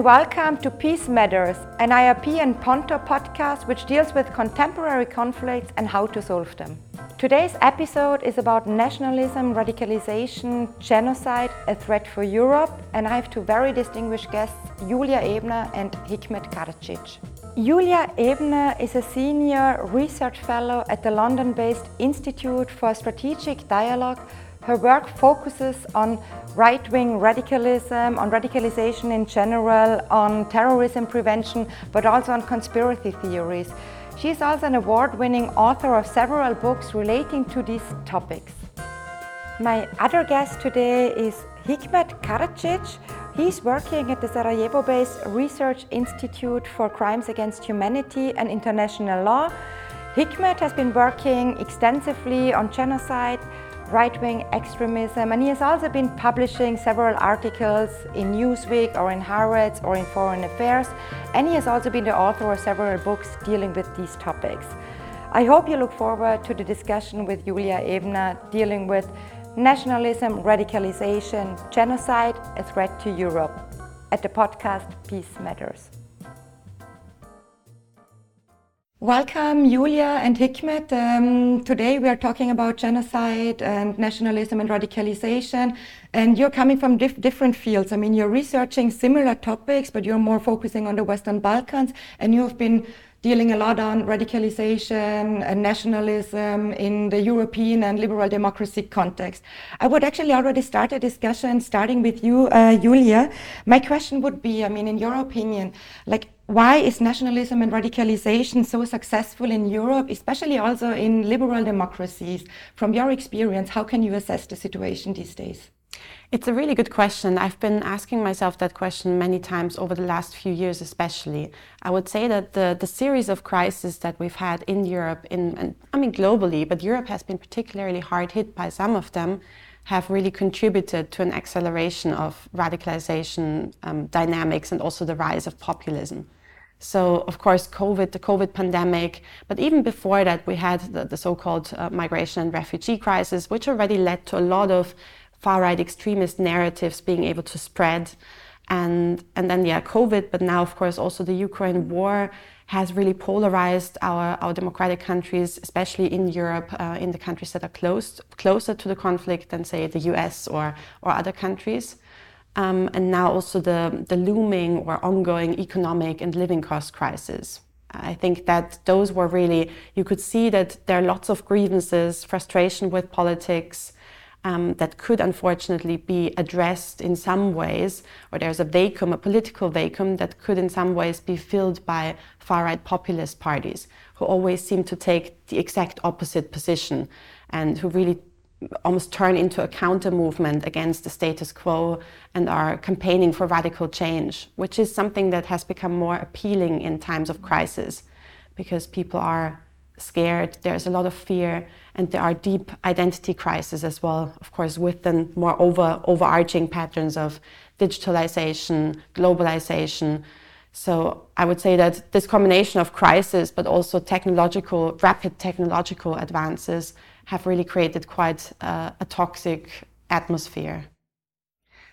and welcome to Peace Matters, an IRP and Ponto podcast which deals with contemporary conflicts and how to solve them. Today's episode is about nationalism, radicalization, genocide, a threat for Europe, and I have two very distinguished guests, Julia Ebner and Hikmet Karcic. Julia Ebner is a senior research fellow at the London based Institute for Strategic Dialogue her work focuses on right wing radicalism, on radicalization in general, on terrorism prevention, but also on conspiracy theories. She is also an award winning author of several books relating to these topics. My other guest today is Hikmet Karcic. He's working at the Sarajevo based Research Institute for Crimes Against Humanity and International Law. Hikmet has been working extensively on genocide right wing extremism, and he has also been publishing several articles in Newsweek or in Haaretz or in Foreign Affairs, and he has also been the author of several books dealing with these topics. I hope you look forward to the discussion with Julia Ebner dealing with nationalism, radicalization, genocide, a threat to Europe at the podcast Peace Matters. Welcome, Julia and Hikmet. Um, today we are talking about genocide and nationalism and radicalization. And you're coming from dif different fields. I mean, you're researching similar topics, but you're more focusing on the Western Balkans. And you have been dealing a lot on radicalization and nationalism in the European and liberal democracy context. I would actually already start a discussion starting with you, uh, Julia. My question would be, I mean, in your opinion, like, why is nationalism and radicalization so successful in Europe, especially also in liberal democracies? From your experience, how can you assess the situation these days? It's a really good question. I've been asking myself that question many times over the last few years, especially. I would say that the, the series of crises that we've had in Europe, in, I mean globally, but Europe has been particularly hard hit by some of them, have really contributed to an acceleration of radicalization um, dynamics and also the rise of populism. So, of course, COVID, the COVID pandemic, but even before that, we had the, the so called uh, migration and refugee crisis, which already led to a lot of far right extremist narratives being able to spread. And, and then, yeah, COVID, but now, of course, also the Ukraine war has really polarized our, our democratic countries, especially in Europe, uh, in the countries that are close, closer to the conflict than, say, the US or, or other countries um, and now also the, the looming or ongoing economic and living cost crisis. I think that those were really, you could see that there are lots of grievances, frustration with politics um, that could unfortunately be addressed in some ways, or there's a vacuum, a political vacuum that could in some ways be filled by far right populist parties who always seem to take the exact opposite position and who really almost turn into a counter movement against the status quo and are campaigning for radical change, which is something that has become more appealing in times of crisis because people are scared, there's a lot of fear, and there are deep identity crises as well, of course, with the more over, overarching patterns of digitalization, globalization. So I would say that this combination of crisis, but also technological, rapid technological advances have really created quite uh, a toxic atmosphere.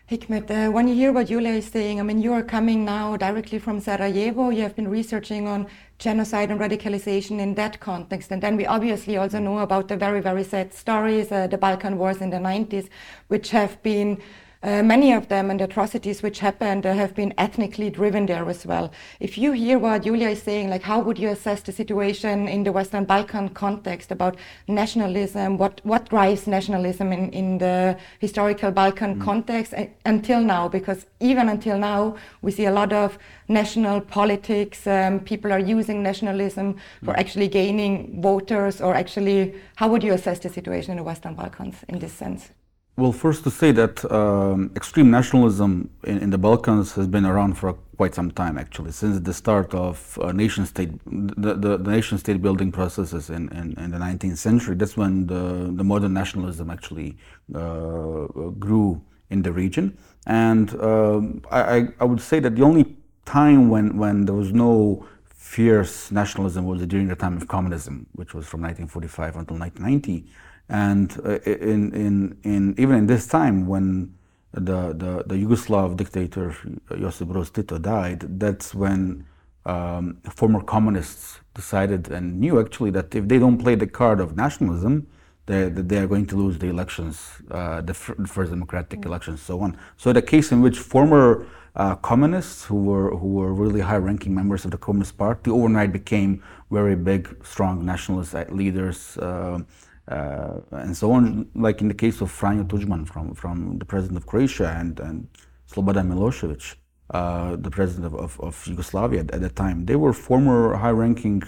Hikmet, uh, when you hear what Julia is saying, I mean, you are coming now directly from Sarajevo. You have been researching on genocide and radicalization in that context. And then we obviously also know about the very, very sad stories, uh, the Balkan Wars in the 90s, which have been uh, many of them and the atrocities which happened uh, have been ethnically driven there as well. If you hear what Julia is saying, like how would you assess the situation in the Western Balkan context about nationalism? What what drives nationalism in, in the historical Balkan mm. context uh, until now? Because even until now, we see a lot of national politics. Um, people are using nationalism for mm. actually gaining voters, or actually, how would you assess the situation in the Western Balkans in this sense? Well, first to say that um, extreme nationalism in, in, the Balkans has been around for quite some time, actually, since the start of uh, nation state, the, the, the, nation state building processes in, in, in, the 19th century. That's when the, the modern nationalism actually uh, grew in the region. And um, I, I would say that the only time when, when there was no fierce nationalism was during the time of communism, which was from 1945 until 1990. And uh, in, in, in, even in this time, when the, the, the Yugoslav dictator Josip Broz Tito died, that's when um, former communists decided and knew actually that if they don't play the card of nationalism, they, they are going to lose the elections, uh, the, first democratic mm-hmm. elections, so on. So the case in which former uh, communists who were who were really high-ranking members of the Communist Party overnight became very big, strong nationalist leaders. Uh, uh, and so on, like in the case of Franjo Tudjman from, from the president of Croatia and, and Slobodan Milosevic, uh, the president of, of, of Yugoslavia at, at, the time. They were former high-ranking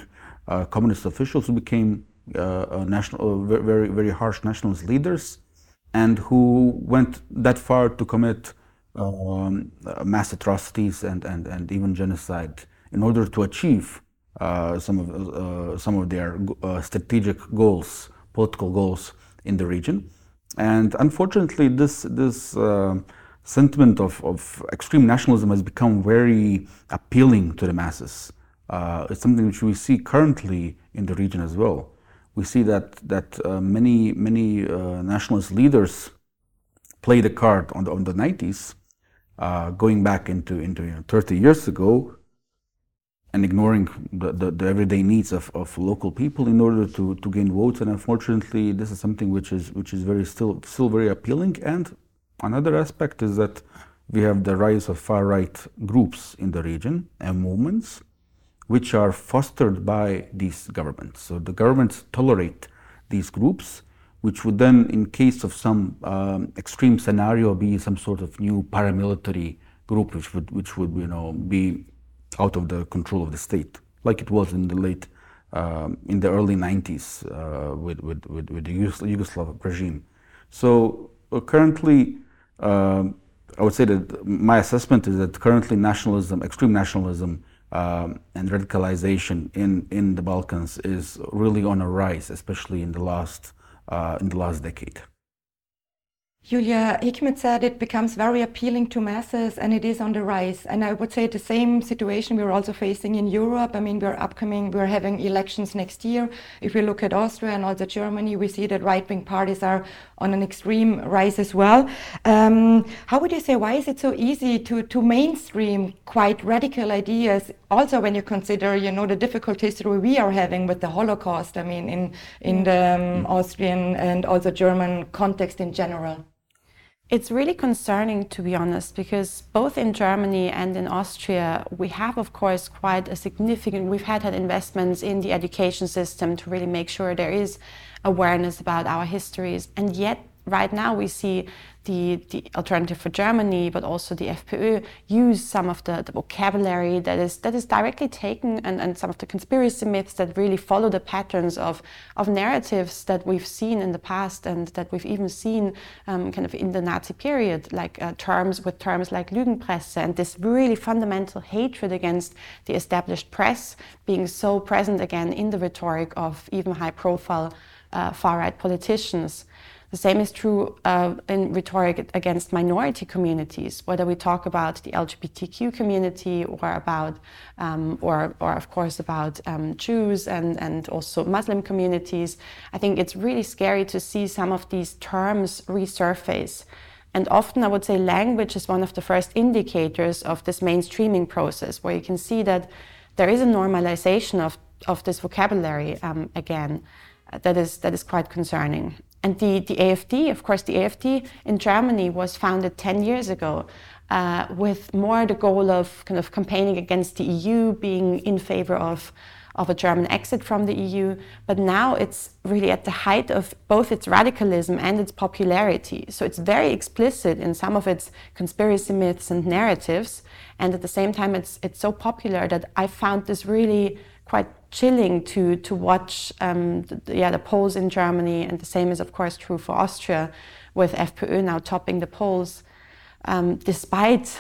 uh, communist officials who became uh, national, very, very harsh nationalist leaders and who went that far to commit um, mass atrocities and, and, and even genocide in order to achieve uh, some, of, uh, some of their strategic goals political goals in the region. And unfortunately, this, this uh, sentiment of, of extreme nationalism has become very appealing to the masses. Uh, it's something which we see currently in the region as well. We see that, that uh, many, many uh, nationalist leaders play the card on the, on the 90s, uh, going back into, into you know, 30 years ago, and ignoring the, the, the, everyday needs of, of local people in order to, to gain votes. And unfortunately, this is something which is which is very still still very appealing. And another aspect is that we have the rise of far right groups in the region and movements, which are fostered by these governments. So the governments tolerate these groups, which would then, in case of some um, extreme scenario, be some sort of new paramilitary group, which would which would you know be out of the control of the state, like it was in the late, um, in the early 90s uh, with, with, with, with, the Yugoslav regime. So uh, currently, um, I would say that my assessment is that currently nationalism, extreme nationalism, um, and radicalization in, in the Balkans is really on a rise, especially in the last uh, in the last decade. Julia Hikmet said it becomes very appealing to masses and it is on the rise. And I would say the same situation we're also facing in Europe. I mean, we're upcoming, we're having elections next year. If we look at Austria and also Germany, we see that right wing parties are on an extreme rise as well. Um, how would you say, why is it so easy to, to mainstream quite radical ideas? Also, when you consider, you know, the difficult history we are having with the Holocaust, I mean, in, in the um, Austrian and also German context in general. It's really concerning, to be honest, because both in Germany and in Austria, we have, of course, quite a significant, we've had, had investments in the education system to really make sure there is awareness about our histories. And yet, right now, we see the, the Alternative for Germany, but also the FPÖ, use some of the, the vocabulary that is that is directly taken and, and some of the conspiracy myths that really follow the patterns of, of narratives that we've seen in the past and that we've even seen um, kind of in the Nazi period, like uh, terms with terms like Lügenpresse and this really fundamental hatred against the established press being so present again in the rhetoric of even high profile uh, far right politicians. The same is true uh, in rhetoric against minority communities, whether we talk about the LGBTQ community or about, um, or, or of course about um, Jews and, and also Muslim communities. I think it's really scary to see some of these terms resurface. And often I would say language is one of the first indicators of this mainstreaming process, where you can see that there is a normalization of, of this vocabulary um, again that is, that is quite concerning. And the, the AFD, of course, the AFD in Germany was founded 10 years ago uh, with more the goal of kind of campaigning against the EU, being in favor of, of a German exit from the EU. But now it's really at the height of both its radicalism and its popularity. So it's very explicit in some of its conspiracy myths and narratives. And at the same time, it's, it's so popular that I found this really quite chilling to to watch um, the, yeah the polls in Germany, and the same is of course true for Austria, with FPÖ now topping the polls, um, despite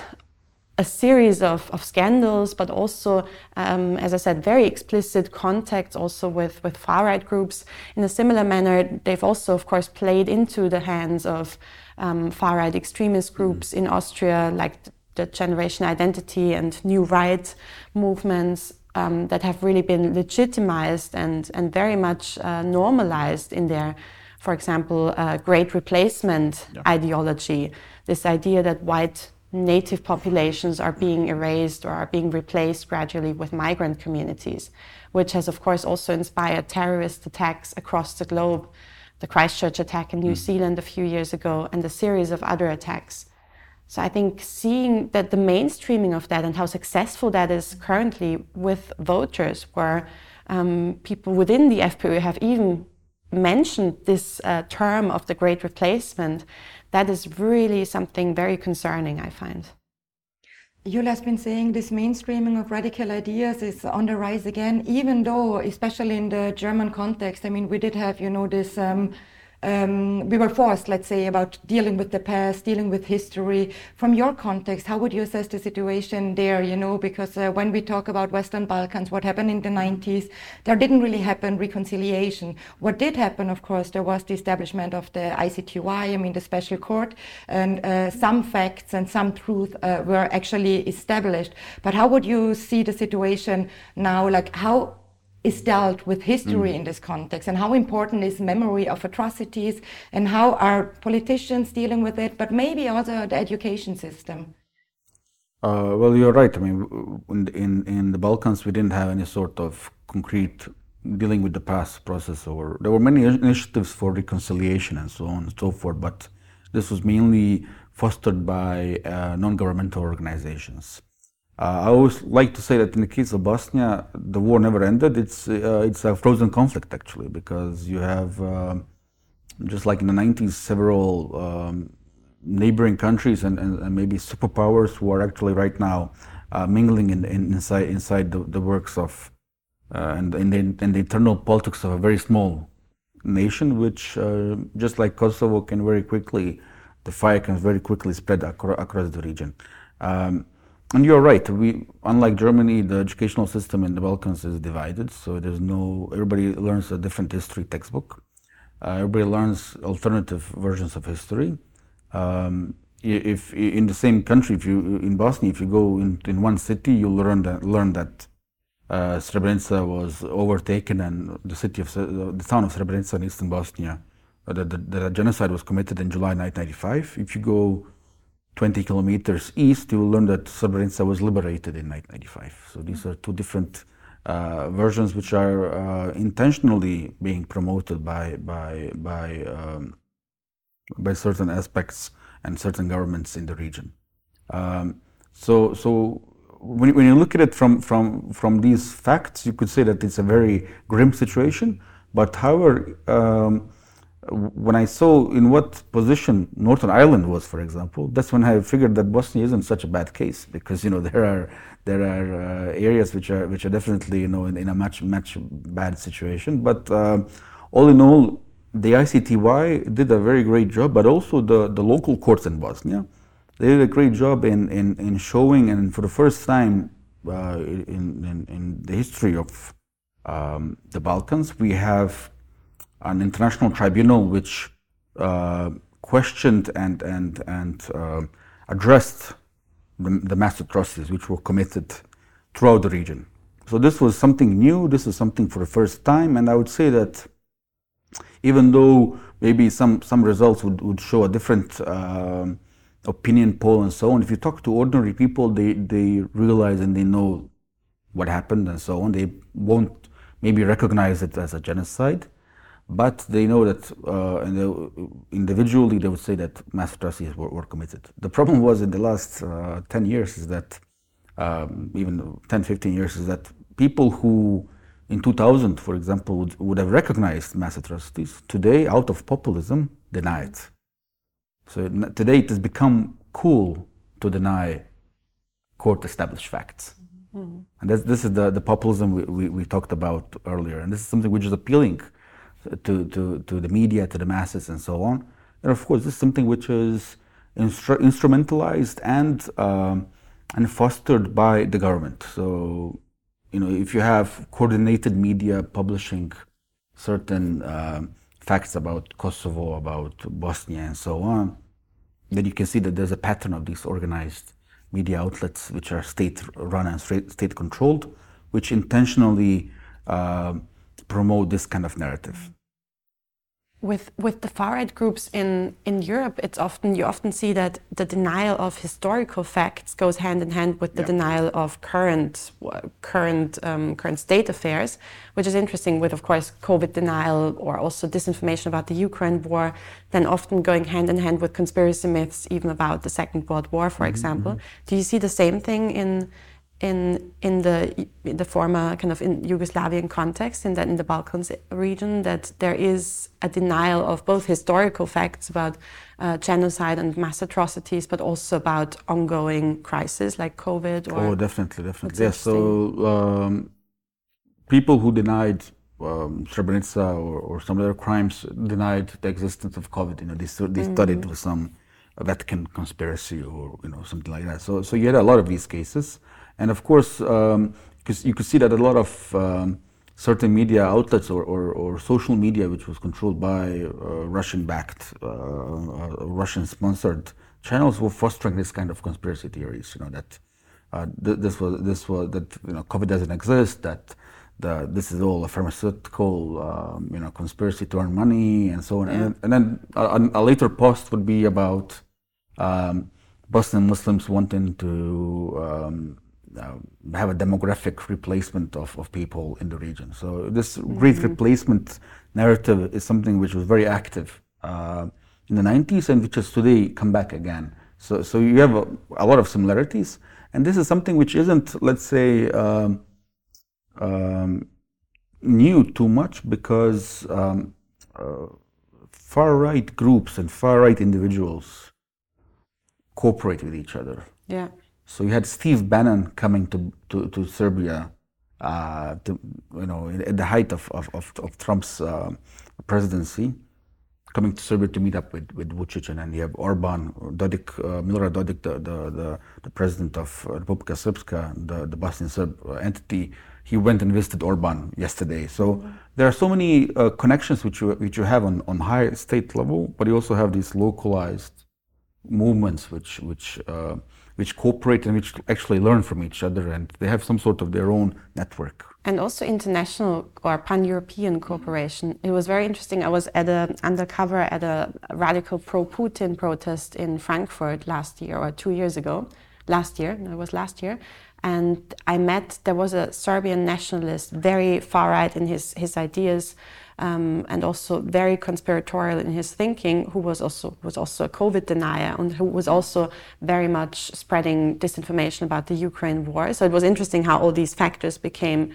a series of, of scandals, but also, um, as I said, very explicit contacts also with, with far right groups. In a similar manner, they've also, of course, played into the hands of um, far right extremist groups in Austria, like the Generation Identity and New Right movements, um, that have really been legitimized and, and very much uh, normalized in their for example, uh, great replacement yeah. ideology, this idea that white native populations are being erased or are being replaced gradually with migrant communities, which has, of course, also inspired terrorist attacks across the globe. The Christchurch attack in New mm. Zealand a few years ago, and a series of other attacks. So I think seeing that the mainstreaming of that and how successful that is currently with voters, where um, people within the FPÖ have even mentioned this uh, term of the great replacement, that is really something very concerning, I find. Julia has been saying this mainstreaming of radical ideas is on the rise again, even though, especially in the German context, I mean, we did have, you know, this. Um, um, we were forced, let's say, about dealing with the past, dealing with history. From your context, how would you assess the situation there? You know, because uh, when we talk about Western Balkans, what happened in the 90s, there didn't really happen reconciliation. What did happen, of course, there was the establishment of the ICTY, I mean, the special court, and uh, some facts and some truth uh, were actually established. But how would you see the situation now? Like, how is dealt with history mm. in this context and how important is memory of atrocities and how are politicians dealing with it but maybe also the education system? Uh, well you're right. I mean in, in the balkans we didn't have any sort of concrete dealing with the past process or there were many initiatives for reconciliation and so on and so forth but this was mainly fostered by uh, non-governmental organizations. uh, I always like to say that in the case of Bosnia, the war never ended. It's uh, it's a frozen conflict actually, because you have uh, just like in the 90s, several um, neighboring countries and, and, and, maybe superpowers who are actually right now uh, mingling in, in, inside inside the, the works of uh, and the, the internal politics of a very small nation, which uh, just like Kosovo can very quickly, the fire can very quickly spread acro- across the region. Um, and you're right. We, unlike Germany, the educational system in the Balkans is divided. So there's no. Everybody learns a different history textbook. Uh, everybody learns alternative versions of history. Um, if in the same country, if you in Bosnia, if you go in, in one city, you'll learn that learn that uh, Srebrenica was overtaken and the city of the town of Srebrenica in eastern Bosnia, uh, that the, the genocide was committed in July 1995. If you go 20 kilometers east, you will learn that Srebrenica was liberated in 1995. So these are two different uh, versions which are uh, intentionally being promoted by by by um, by certain aspects and certain governments in the region. Um, so so when, when you look at it from from from these facts, you could say that it's a very grim situation. But however. Um, when I saw in what position Northern Ireland was, for example, that's when I figured that Bosnia isn't such a bad case because you know there are there are uh, areas which are which are definitely you know in, in a much much bad situation. But uh, all in all, the ICTY did a very great job, but also the the local courts in Bosnia, they did a great job in in, in showing and for the first time uh, in, in, in the history of um, the Balkans, we have an international tribunal which uh, questioned and, and, and uh, addressed the, the, mass atrocities which were committed throughout the region. So this was something new, this was something for the first time, and I would say that even though maybe some, some results would, would show a different uh, opinion poll and so on, if you talk to ordinary people, they, they realize and they know what happened and so on. They won't maybe recognize it as a genocide but they know that uh, individually they would say that mass atrocities were, were, committed. The problem was in the last uh, 10 years is that, um, even 10, 15 years, is that people who in 2000, for example, would, would have recognized mass atrocities, today, out of populism, deny it. So today it has become cool to deny court established facts. Mm-hmm. And this is the, the populism we, we, we talked about earlier. And this is something which is appealing to, to, to the media, to the masses, and so on. And of course, this is something which is instru- instrumentalized and um, and fostered by the government. So, you know, if you have coordinated media publishing certain uh, facts about Kosovo, about Bosnia, and so on, then you can see that there's a pattern of these organized media outlets, which are state-run and state-controlled, which intentionally uh, promote this kind of narrative. with with the far right groups in in Europe, it's often you often see that the denial of historical facts goes hand in hand with the denial of current current um, current state affairs, which is interesting. With of course COVID denial or also disinformation about the Ukraine war, then often going hand in hand with conspiracy myths, even about the Second World War, for mm -hmm. example. Do you see the same thing in in in the in the former kind of in Yugoslavian context, in that in the Balkans region, that there is a denial of both historical facts about uh, genocide and mass atrocities, but also about ongoing crises like COVID. oh, definitely, definitely. Yes. So um, people who denied um, Srebrenica or, or, some other crimes denied the existence of COVID. You know, they, they mm. studied with some Vatican conspiracy or you know something like that. So so you had a lot of these cases. And of course, because um, you could see that a lot of um, certain media outlets or, or, or, social media, which was controlled by uh, Russian-backed, uh, uh, Russian-sponsored channels, were fostering this kind of conspiracy theories. You know that uh, th this was this was that you know COVID doesn't exist. That the, this is all a pharmaceutical um, you know conspiracy to earn money and so on. Yeah. And, and, then a, a, later post would be about um, Bosnian Muslims wanting to um, uh, have a demographic replacement of, of people in the region. So this great mm -hmm. replacement narrative is something which was very active uh, in the 90s and which has today come back again. So, so you have a, a lot of similarities, and this is something which isn't, let's say, um, um, new too much because um, uh, far right groups and far right individuals cooperate with each other. Yeah. So you had Steve Bannon coming to, to, to Serbia, uh, to, you know, at the height of, of, of, of Trump's uh, presidency, coming to Serbia to meet up with, with Vucic. And then you have Orban, Dodik, uh, Milorad Dodik, the, the, the, the, president of Republika Srpska, the, the Bosnian Serb entity. He went and visited Orban yesterday. So there are so many uh, connections which you, which you have on, on high state level, but you also have these localized movements which, which uh, which cooperate and which actually learn from each other and they have some sort of their own network. And also international or pan-European cooperation. It was very interesting. I was at a undercover at a radical pro-Putin protest in Frankfurt last year or two years ago. Last year, no, it was last year. And I met, there was a Serbian nationalist, very far right in his, his ideas, um, and also very conspiratorial in his thinking, who was also was also a COVID denier and who was also very much spreading disinformation about the Ukraine war. So it was interesting how all these factors became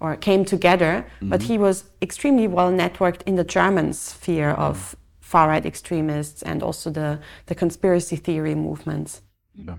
or came together. Mm -hmm. But he was extremely well networked in the German sphere of far right extremists and also the the conspiracy theory movements. Yeah.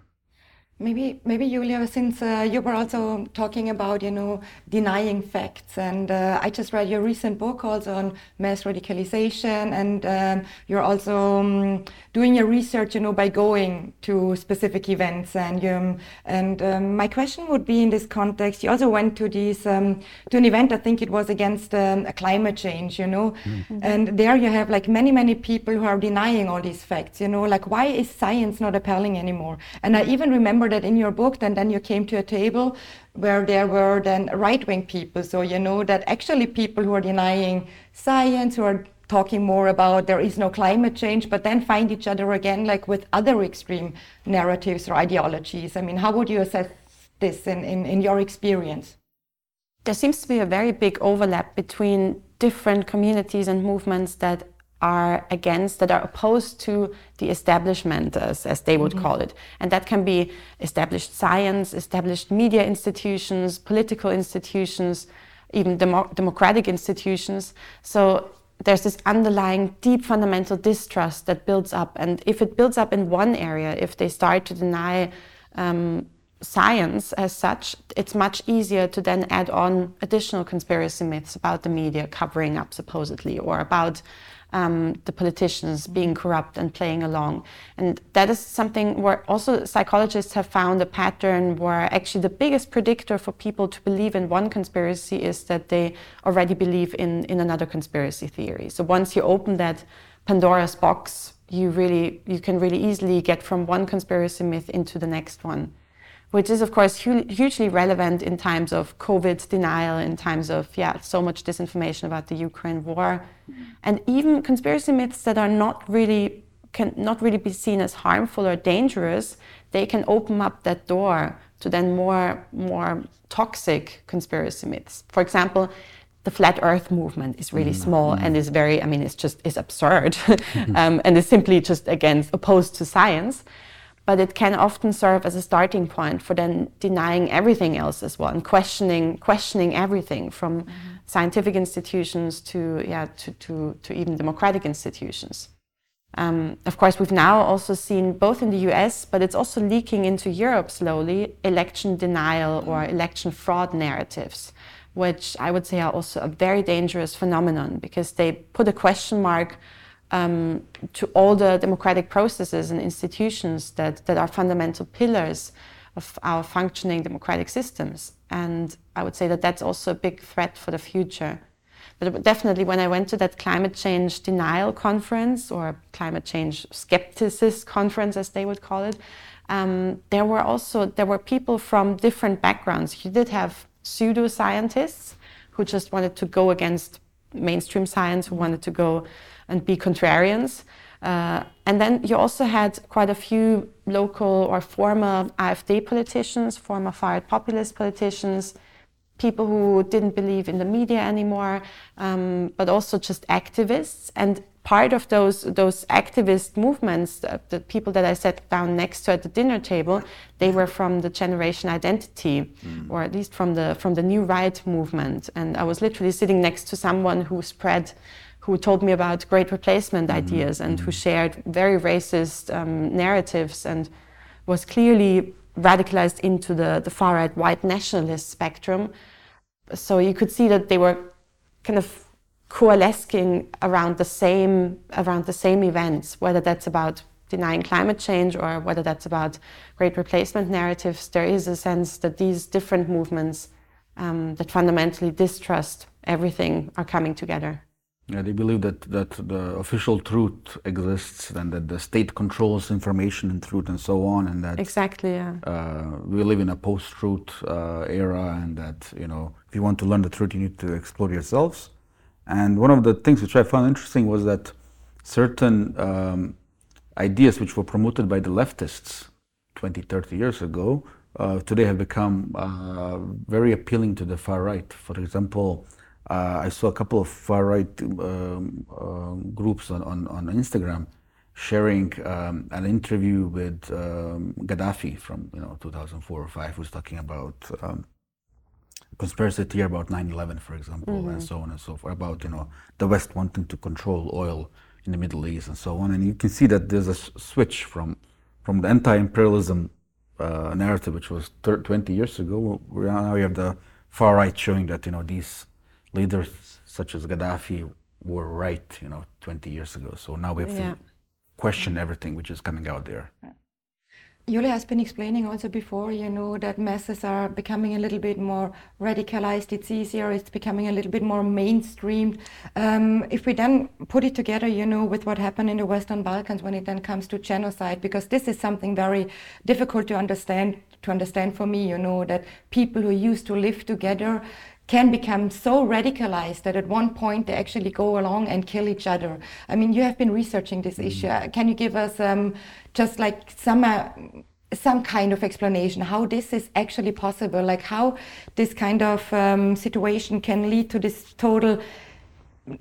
Maybe, maybe Julia, since uh, you were also talking about, you know, denying facts, and uh, I just read your recent book also on mass radicalization, and um, you're also um, doing your research, you know, by going to specific events, and um, and um, my question would be in this context, you also went to this um, to an event, I think it was against um, climate change, you know, mm -hmm. and there you have like many many people who are denying all these facts, you know, like why is science not appealing anymore? And I even remember remember that in your book, and then you came to a table where there were then right-wing people. So you know that actually people who are denying science, who are talking more about there is no climate change, but then find each other again like with other extreme narratives or ideologies. I mean, how would you assess this in, in, in your experience? There seems to be a very big overlap between different communities and movements that are against, that are opposed to the establishment, as, as they would mm -hmm. call it. And that can be established science, established media institutions, political institutions, even demo democratic institutions. So there's this underlying deep fundamental distrust that builds up. And if it builds up in one area, if they start to deny um, science as such, it's much easier to then add on additional conspiracy myths about the media covering up supposedly or about um, the politicians being corrupt and playing along. And that is something where also psychologists have found a pattern where actually the biggest predictor for people to believe in one conspiracy is that they already believe in, in another conspiracy theory. So once you open that Pandora's box, you really you can really easily get from one conspiracy myth into the next one which is of course hu- hugely relevant in times of COVID denial, in times of yeah so much disinformation about the Ukraine war, and even conspiracy myths that are not really can not really be seen as harmful or dangerous. They can open up that door to then more more toxic conspiracy myths. For example, the flat Earth movement is really mm. small mm. and is very I mean it's just is absurd um, and is simply just against opposed to science but it can often serve as a starting point for then denying everything else as well and questioning questioning everything from mm-hmm. scientific institutions to yeah to, to, to even democratic institutions um, of course we've now also seen both in the us but it's also leaking into europe slowly election denial or election fraud narratives which i would say are also a very dangerous phenomenon because they put a question mark um, to all the democratic processes and institutions that, that are fundamental pillars of our functioning democratic systems. And I would say that that's also a big threat for the future. But definitely, when I went to that climate change denial conference or climate change skepticist conference, as they would call it, um, there were also there were people from different backgrounds. You did have pseudo scientists who just wanted to go against mainstream science, who wanted to go and be contrarians. Uh, and then you also had quite a few local or former AfD politicians, former far right populist politicians, people who didn't believe in the media anymore, um, but also just activists. And part of those those activist movements, the, the, people that I sat down next to at the dinner table, they were from the Generation Identity, mm. or at least from the from the New Right movement. And I was literally sitting next to someone who spread who told me about great replacement mm-hmm. ideas and who mm-hmm. shared very racist um, narratives and was clearly radicalized into the, the far right white nationalist spectrum. So you could see that they were kind of coalescing around the same around the same events, whether that's about denying climate change or whether that's about great replacement narratives. There is a sense that these different movements um, that fundamentally distrust everything are coming together. Yeah, they believe that, that the official truth exists and that the state controls information and truth and so on, and that exactly, yeah. Uh, we live in a post-truth uh, era, and that you know, if you want to learn the truth, you need to explore yourselves. And one of the things which I found interesting was that certain um, ideas which were promoted by the leftists 20, 30 years ago uh, today have become uh, very appealing to the far right. For example uh, I saw a couple of far right um, uh, groups on, on, on, Instagram sharing um, an interview with um, Gaddafi from you know 2004 or 5 who's talking about um, conspiracy theory about 9/11 for example mm-hmm. and so on and so forth about you know the West wanting to control oil in the Middle East and so on and you can see that there's a switch from from the anti-imperialism uh, narrative which was 30, 20 years ago now we have the far right showing that you know these leaders such as Gaddafi were right, you know, 20 years ago. So now we have yeah. to question everything which is coming out there. Julia has been explaining also before, you know, that masses are becoming a little bit more radicalized. It's easier. It's becoming a little bit more mainstream. Um, if we then put it together, you know, with what happened in the Western Balkans when it then comes to genocide, because this is something very difficult to understand. To understand for me, you know, that people who used to live together can become so radicalized that at one point they actually go along and kill each other. I mean, you have been researching this mm. issue. Can you give us um, just like some uh, some kind of explanation how this is actually possible? Like how this kind of um, situation can lead to this total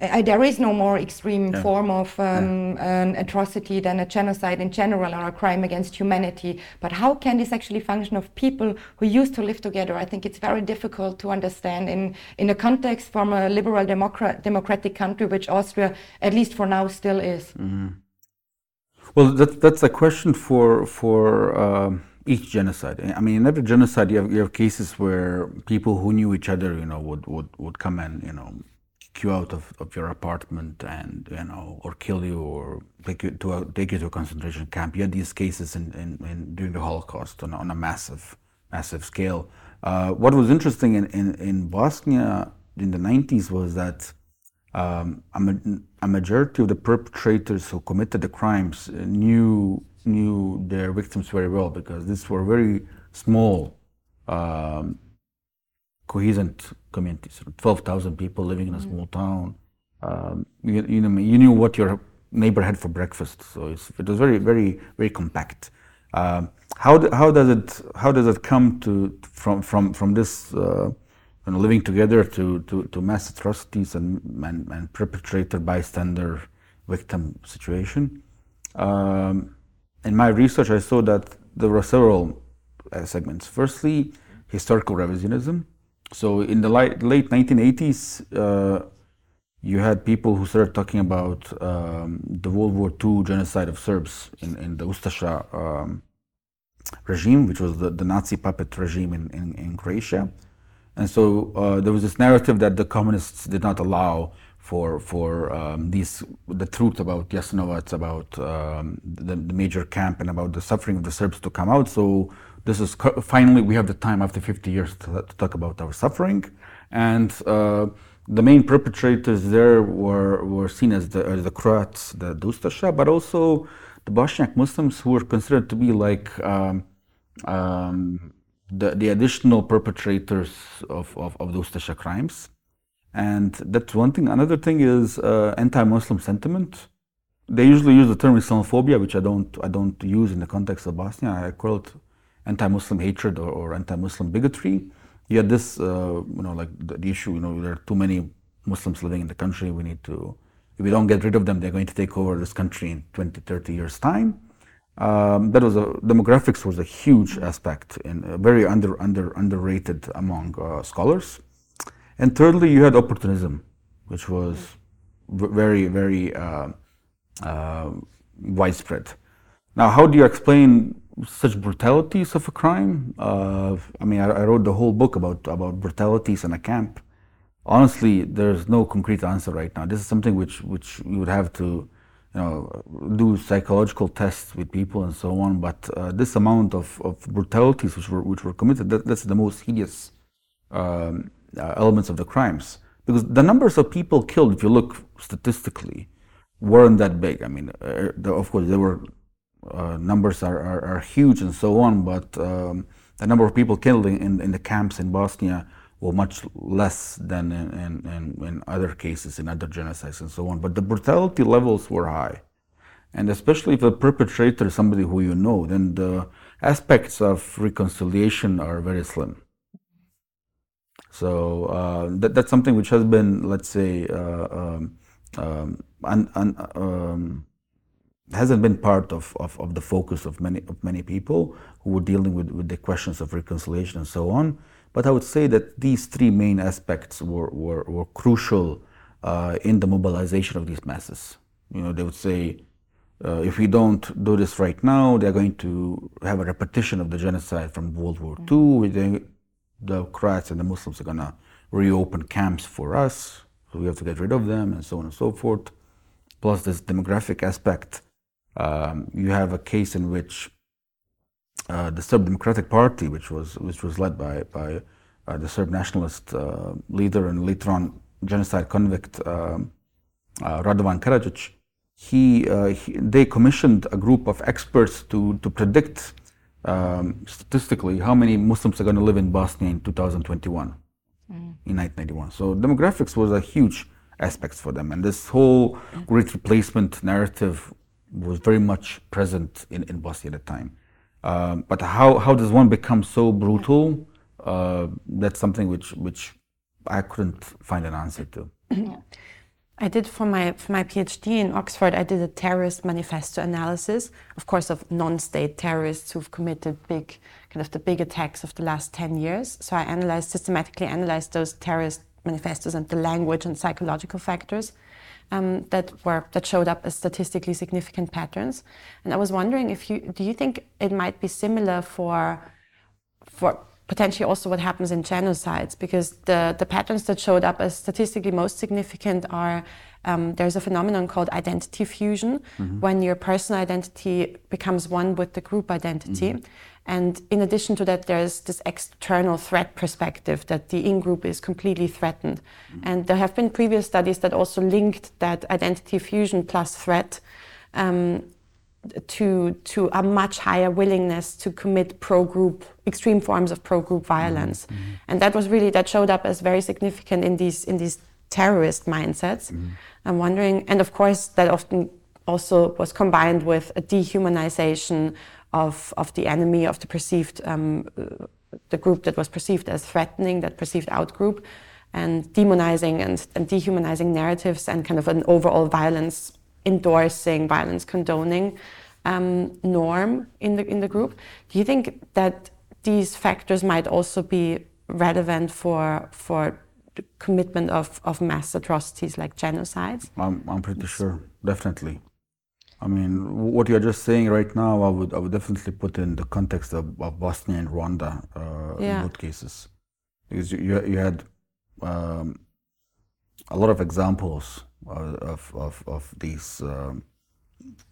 uh, there is no more extreme yeah. form of um, yeah. an atrocity than a genocide in general or a crime against humanity. But how can this actually function of people who used to live together? I think it's very difficult to understand in, in a context from a liberal democrat, democratic country, which Austria, at least for now, still is. Mm-hmm. Well, that, that's a question for for. Um, each genocide. I mean, in every genocide, you have, you have cases where people who knew each other, you know, would, would, would come and, you know, you out of, of your apartment and you know or kill you or take you to a, take you to a concentration camp. You had these cases in, in, in during the Holocaust on, on, a massive massive scale. Uh, what was interesting in, in, in, Bosnia in the 90s was that um, a, a, majority of the perpetrators who committed the crimes knew knew their victims very well because these were very small, um, cohesive communities. Twelve thousand people living in a small town. Um, you, you, know, you knew what your neighbor had for breakfast, so it was very, very, very compact. Um, how, do, how does it how does it come to from from from this uh, you know, living together to, to, to mass atrocities and, and, and perpetrator bystander victim situation? Um, in my research, I saw that there were several uh, segments. Firstly, historical revisionism. So in the late, late 1980s, uh, you had people who started talking about um, the World War II genocide of Serbs in, in the Ustasha um, regime, which was the, the Nazi puppet regime in, in, in Croatia. And so uh, there was this narrative that the communists did not allow for for um, these the truth about Jasenovac, about um, the, the, major camp, and about the suffering of the Serbs to come out. So this is finally we have the time after 50 years to, to talk about our suffering, and uh, the main perpetrators there were were seen as the the Croats, the Ustasha, but also the Bosniak Muslims who were considered to be like um, um, the, the additional perpetrators of, of, of Ustasha crimes. And that's one thing. Another thing is uh, anti-Muslim sentiment. They usually use the term Islamophobia, which I don't, I don't use in the context of Bosnia. I call it anti-Muslim hatred or, or anti-Muslim bigotry. You had this, uh, you know, like the, the, issue, you know, there are too many Muslims living in the country. We need to, if we don't get rid of them, they're going to take over this country in 20, 30 years' time. Um, that was a, demographics was a huge aspect and very under, under, underrated among uh, scholars. And thirdly, you had opportunism, which was very, very uh, uh, widespread. Now, how do you explain such brutalities of a crime? Uh, I mean, I, I, wrote the whole book about, about brutalities in a camp. Honestly, there's no concrete answer right now. This is something which, which you would have to you know, do psychological tests with people and so on. But uh, this amount of, of brutalities which were, which were committed, that, that's the most hideous um, uh, elements of the crimes. Because the numbers of people killed, if you look statistically, weren't that big. I mean, uh, of course, there were uh, numbers are, are, are, huge and so on, but um, the number of people killed in, in the camps in Bosnia were much less than in, in, in, other cases, in other genocides and so on. But the brutality levels were high. And especially if the perpetrator is somebody who you know, then the aspects of reconciliation are very slim. So uh, that, that's something which has been, let's say, uh, um, um, un, un, um, hasn't been part of, of, of, the focus of many of many people who were dealing with, with the questions of reconciliation and so on. But I would say that these three main aspects were, were, were crucial uh, in the mobilization of these masses. You know, they would say, uh, if we don't do this right now, they're going to have a repetition of the genocide from World War II. They, the Croats and the Muslims are going to reopen camps for us, so we have to get rid of them, and so on and so forth. Plus, this demographic aspect. Um, you have a case in which uh, the Serb Democratic Party, which was which was led by by uh, the Serb nationalist uh, leader and later on genocide convict um, uh, Radovan Karadzic, he, uh, he, they commissioned a group of experts to to predict um, statistically how many Muslims are going to live in Bosnia in 2021, mm. in 1991. So demographics was a huge aspect for them, and this whole great replacement narrative was very much present in, in Bosnia at the time. Um, but how, how does one become so brutal? Uh, that's something which, which I couldn't find an answer to. I did for my for my PhD in Oxford. I did a terrorist manifesto analysis, of course, of non-state terrorists who've committed big, kind of the big attacks of the last ten years. So I analyzed systematically analyzed those terrorist manifestos and the language and psychological factors um, that were that showed up as statistically significant patterns. And I was wondering if you do you think it might be similar for for potentially also what happens in genocides because the, the patterns that showed up as statistically most significant are um, there's a phenomenon called identity fusion mm-hmm. when your personal identity becomes one with the group identity. Mm-hmm. And in addition to that, there's this external threat perspective that the in group is completely threatened. Mm-hmm. And there have been previous studies that also linked that identity fusion plus threat um, to to a much higher willingness to commit pro group extreme forms of pro group violence, mm-hmm. and that was really that showed up as very significant in these in these terrorist mindsets. Mm-hmm. I'm wondering, and of course that often also was combined with a dehumanization of of the enemy of the perceived um, the group that was perceived as threatening, that perceived out group, and demonizing and, and dehumanizing narratives and kind of an overall violence endorsing, violence condoning um, norm in the in the group. Do you think that these factors might also be relevant for for the commitment of, of mass atrocities like genocides? I'm, I'm pretty sure, definitely. I mean, what you're just saying right now, I would I would definitely put in the context of, of Bosnia and Rwanda uh, yeah. in both cases, because you you had um, a lot of examples of of, of these. Um,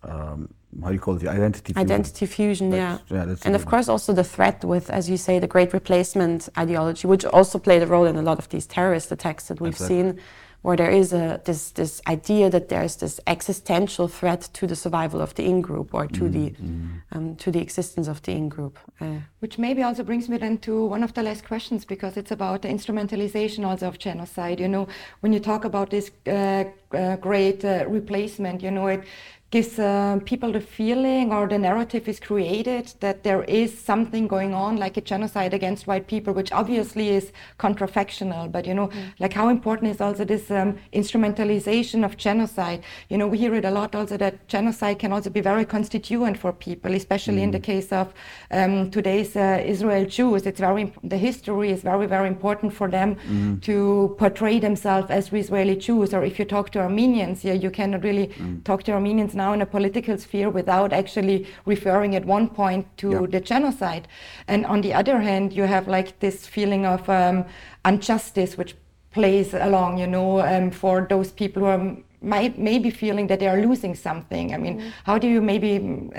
um, how do you call it, the identity fusion. Identity fusion, that's, yeah. yeah and of course also the threat with, as you say, the great replacement ideology, which also played a role in a lot of these terrorist attacks that we've exactly. seen where there is a this this idea that there's this existential threat to the survival of the in group or to mm, the mm. Um, to the existence of the in group. Uh, Which maybe also brings me then to one of the last questions because it's about the instrumentalization also of genocide. You know, when you talk about this uh, uh, great uh, replacement, you know, it gives uh, people the feeling or the narrative is created that there is something going on like a genocide against white people which obviously is contrafactual but you know mm. like how important is also this um, instrumentalization of genocide you know we hear it a lot also that genocide can also be very constituent for people especially mm. in the mm. case of um, today's uh, israel jews it's very the history is very very important for them mm. to portray themselves as israeli jews or if you talk to armenians yeah you cannot really mm. talk to armenians now in a political sphere without actually referring at one point to yeah. the genocide. And on the other hand, you have like this feeling of um, injustice, which plays along, you know, um, for those people who are might maybe feeling that they are losing something. I mean, mm. how do you maybe,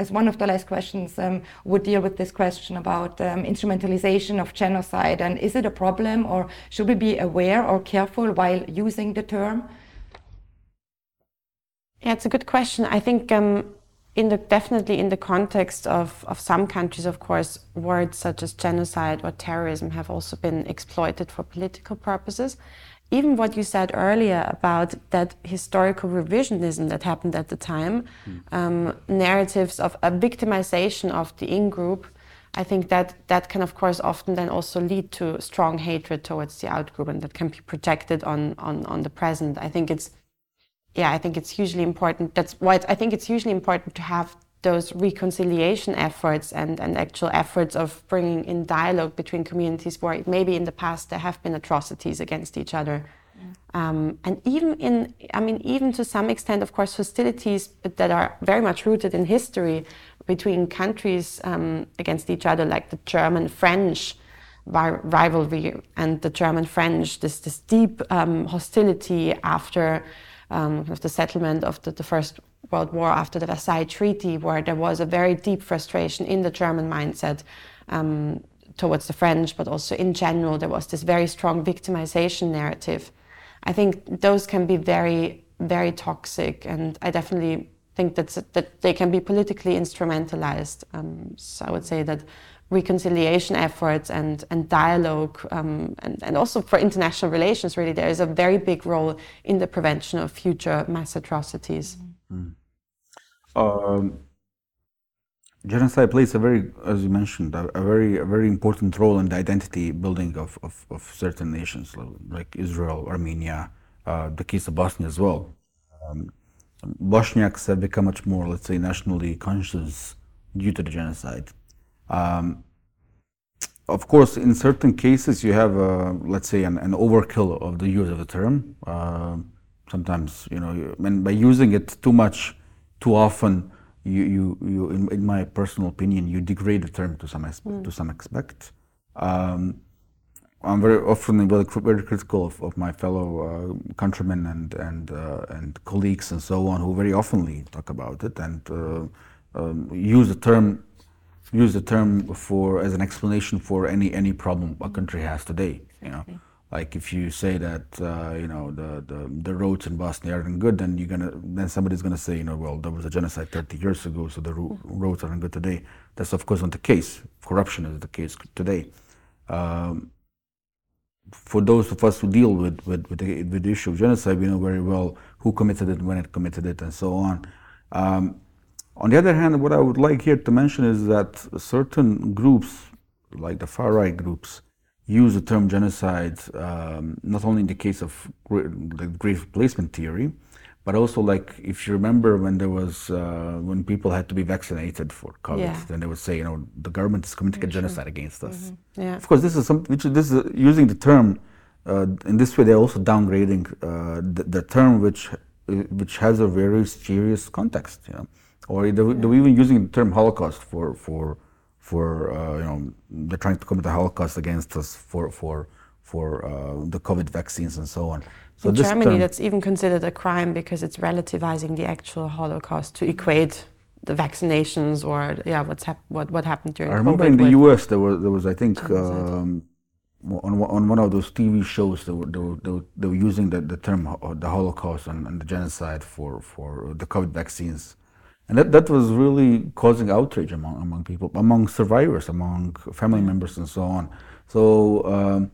as one of the last questions, um, would deal with this question about um, instrumentalization of genocide? And is it a problem, or should we be aware or careful while using the term? Yeah, it's a good question. I think um, in the definitely in the context of, of some countries, of course, words such as genocide or terrorism have also been exploited for political purposes. Even what you said earlier about that historical revisionism that happened at the time, mm. um, narratives of a victimization of the in group, I think that that can, of course, often then also lead to strong hatred towards the out group, and that can be projected on on, on the present. I think it's yeah, I think it's hugely important. That's why I think it's hugely important to have those reconciliation efforts and, and actual efforts of bringing in dialogue between communities where maybe in the past there have been atrocities against each other. Um, and even in, I mean, even to some extent, of course, hostilities that are very much rooted in history between countries um, against each other, like the German French rivalry and the German French, this, this deep um, hostility after um, of the settlement of the, the, First World War after the Versailles Treaty, where there was a very deep frustration in the German mindset um, towards the French, but also in general, there was this very strong victimization narrative. I think those can be very, very toxic, and I definitely think that that they can be politically instrumentalized. Um, so I would say that reconciliation efforts and, and dialogue um, and, and also for international relations really there is a very big role in the prevention of future mass atrocities. Mm. um, genocide plays a very as you mentioned a, a, very a very important role in the identity building of, of, of certain nations like israel armenia uh, the case of bosnia as well. Um, bosniaks have become much more let's say nationally conscious due to the genocide. Um, of course, in certain cases, you have, uh, let's say, an, an, overkill of the use of the term. Uh, sometimes, you know, you, and by using it too much, too often, you, you, you in, in, my personal opinion, you degrade the term to some aspect, mm. to some aspect. Um, I'm very often very, very critical of, of my fellow uh, countrymen and and uh, and colleagues and so on, who very oftenly talk about it and uh, um, use the term use the term for as an explanation for any any problem a country has today. You know, Like if you say that uh, you know the, the, the roads in Bosnia aren't good, then you're gonna then somebody's gonna say you know well there was a genocide 30 years ago, so the ro- roads aren't good today. That's of course not the case. Corruption is the case today. Um, for those of us who deal with with, with, the, with the issue of genocide, we know very well who committed it, when it committed it, and so on. Um, on the other hand, what I would like here to mention is that certain groups, like the far right groups, use the term genocide um, not only in the case of the great replacement theory, but also like if you remember when there was uh, when people had to be vaccinated for COVID, yeah. then they would say, you know, the government is committing a genocide against us. Mm-hmm. Yeah. Of course, this is some which this is using the term uh, in this way. They're also downgrading uh, the, the, term which which has a very serious context, you know, or they're, even using the term Holocaust for for for uh, you know they're trying to commit the Holocaust against us for for for uh, the COVID vaccines and so on. So in Germany, that's even considered a crime because it's relativizing the actual Holocaust to equate the vaccinations or yeah, what's hap- what what happened during. I remember COVID in the U.S. there was there was I think um, on on one of those TV shows they were they were, they were, they were using the, the term the Holocaust and, and, the genocide for for the COVID vaccines, and that that was really causing outrage among among people, among survivors, among family members, and so on. So. Um,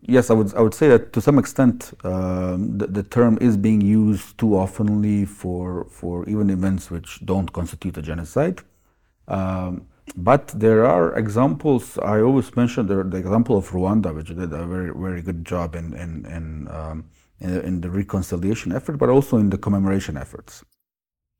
yes, I would I would say that to some extent um, the, the, term is being used too oftenly for for even events which don't constitute a genocide. Um, but there are examples. I always mention the, the, example of Rwanda, which did a very very good job in in in, um, in, in the reconciliation effort, but also in the commemoration efforts.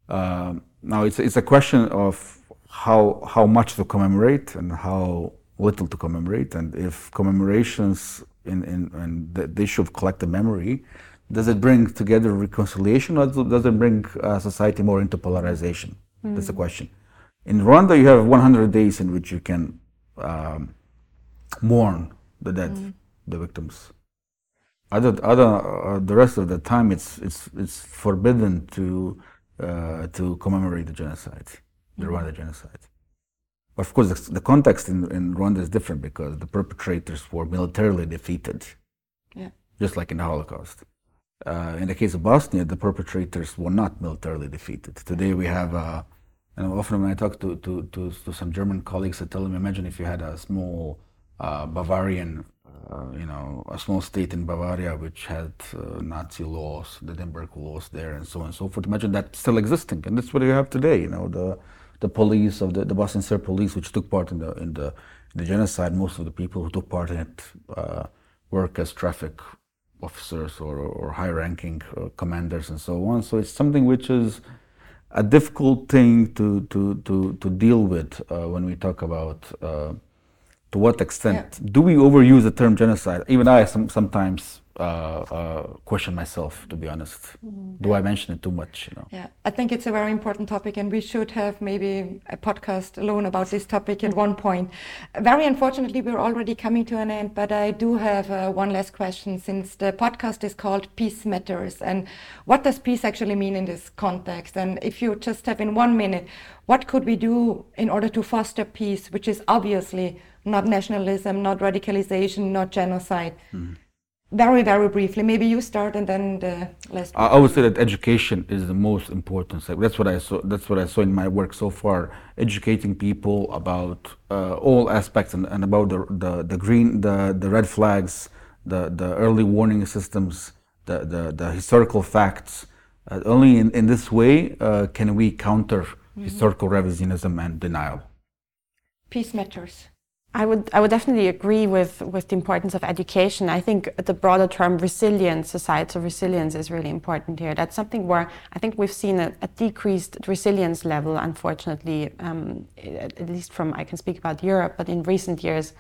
Um, now it's it's a question of how how much to commemorate and how little to commemorate, and if commemorations in, in, in the, the, issue of collective memory, does it bring together reconciliation or does it bring uh, society more into polarization? Mm. That's the question. In Rwanda, you have 100 days in which you can um, mourn the dead, mm. the victims. Other, other, uh, the rest of the time, it's, it's, it's forbidden to, uh, to commemorate the genocide, the mm. Rwanda genocide. Of course, the, the context in, in, Rwanda is different because the perpetrators were militarily defeated, yeah. just like in the Holocaust. Uh, in the case of Bosnia, the perpetrators were not militarily defeated. Today we have, uh, and often when I talk to, to, to, to, some German colleagues, I tell them, imagine if you had a small uh, Bavarian, you know, a small state in Bavaria which had uh, Nazi laws, the Nuremberg laws there, and so on and so forth. Imagine that still existing, and that's what you have today. You know, the the police of the, the Bosnian Serb police, which took part in the in the, in the genocide, most of the people who took part in it uh, work as traffic officers or, or high-ranking uh, commanders and so on. So it's something which is a difficult thing to to to, to deal with uh, when we talk about uh, to what extent yeah. do we overuse the term genocide? Even I some, sometimes uh, uh, question myself, to be honest. Mm-hmm. Do I mention it too much? You know? Yeah, I think it's a very important topic, and we should have maybe a podcast alone about this topic at one point. Very unfortunately, we're already coming to an end, but I do have uh, one last question since the podcast is called Peace Matters. And what does peace actually mean in this context? And if you just have in one minute, what could we do in order to foster peace, which is obviously not nationalism, not radicalization, not genocide? Mm-hmm very very briefly maybe you start and then the last i would say that education is the most important that's what i saw that's what i saw in my work so far educating people about uh, all aspects and, and about the, the, the green the, the red flags the, the early warning systems the, the, the historical facts. Uh, only in, in this way uh, can we counter mm-hmm. historical revisionism and denial. Peace matters I would, I would definitely agree with, with the importance of education. I think the broader term resilience, societal resilience, is really important here. That's something where I think we've seen a, a decreased resilience level, unfortunately, um, at least from, I can speak about Europe, but in recent years,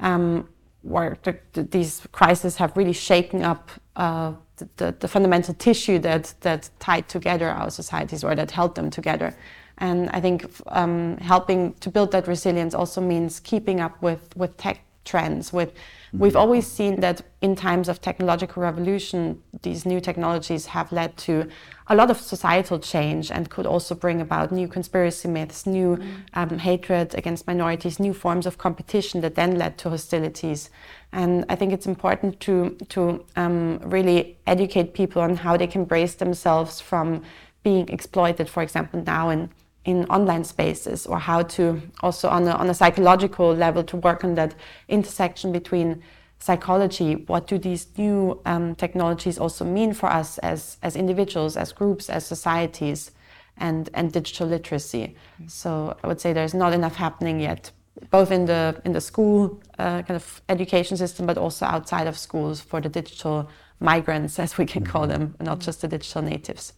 um, where the, the, these crises have really shaken up uh, the, the, fundamental tissue that, that tied together our societies or that held them together. And I think um, helping to build that resilience also means keeping up with, with tech trends, with We've always seen that in times of technological revolution, these new technologies have led to a lot of societal change and could also bring about new conspiracy myths, new um, hatred against minorities, new forms of competition that then led to hostilities. And I think it's important to, to um, really educate people on how they can brace themselves from being exploited, for example, now in in online spaces or how to also on a, on a psychological level to work on that intersection between psychology what do these new um, technologies also mean for us as, as individuals as groups as societies and, and digital literacy. So i would say there's not enough happening yet both in the in the school uh, kind of education system but also outside of schools for the digital migrants as we can call them not just the digital natives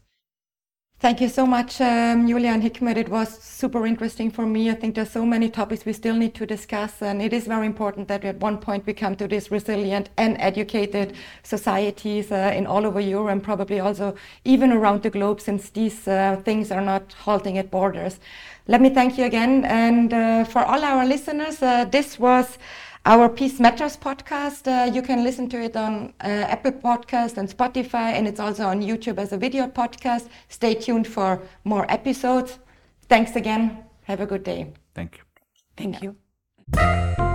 Thank you so much, um, Julia and Hikmet. It was super interesting for me. I think there's so many topics we still need to discuss, and it is very important that at one point we come to this resilient and educated societies uh, in all over Europe and probably also even around the globe, since these uh, things are not halting at borders. Let me thank you again, and uh, for all our listeners, uh, this was our Peace Matters podcast, uh, you can listen to it on uh, Apple Podcast and Spotify, and it's also on YouTube as a video podcast. Stay tuned for more episodes. Thanks again. Have a good day. Thank you. Thank you.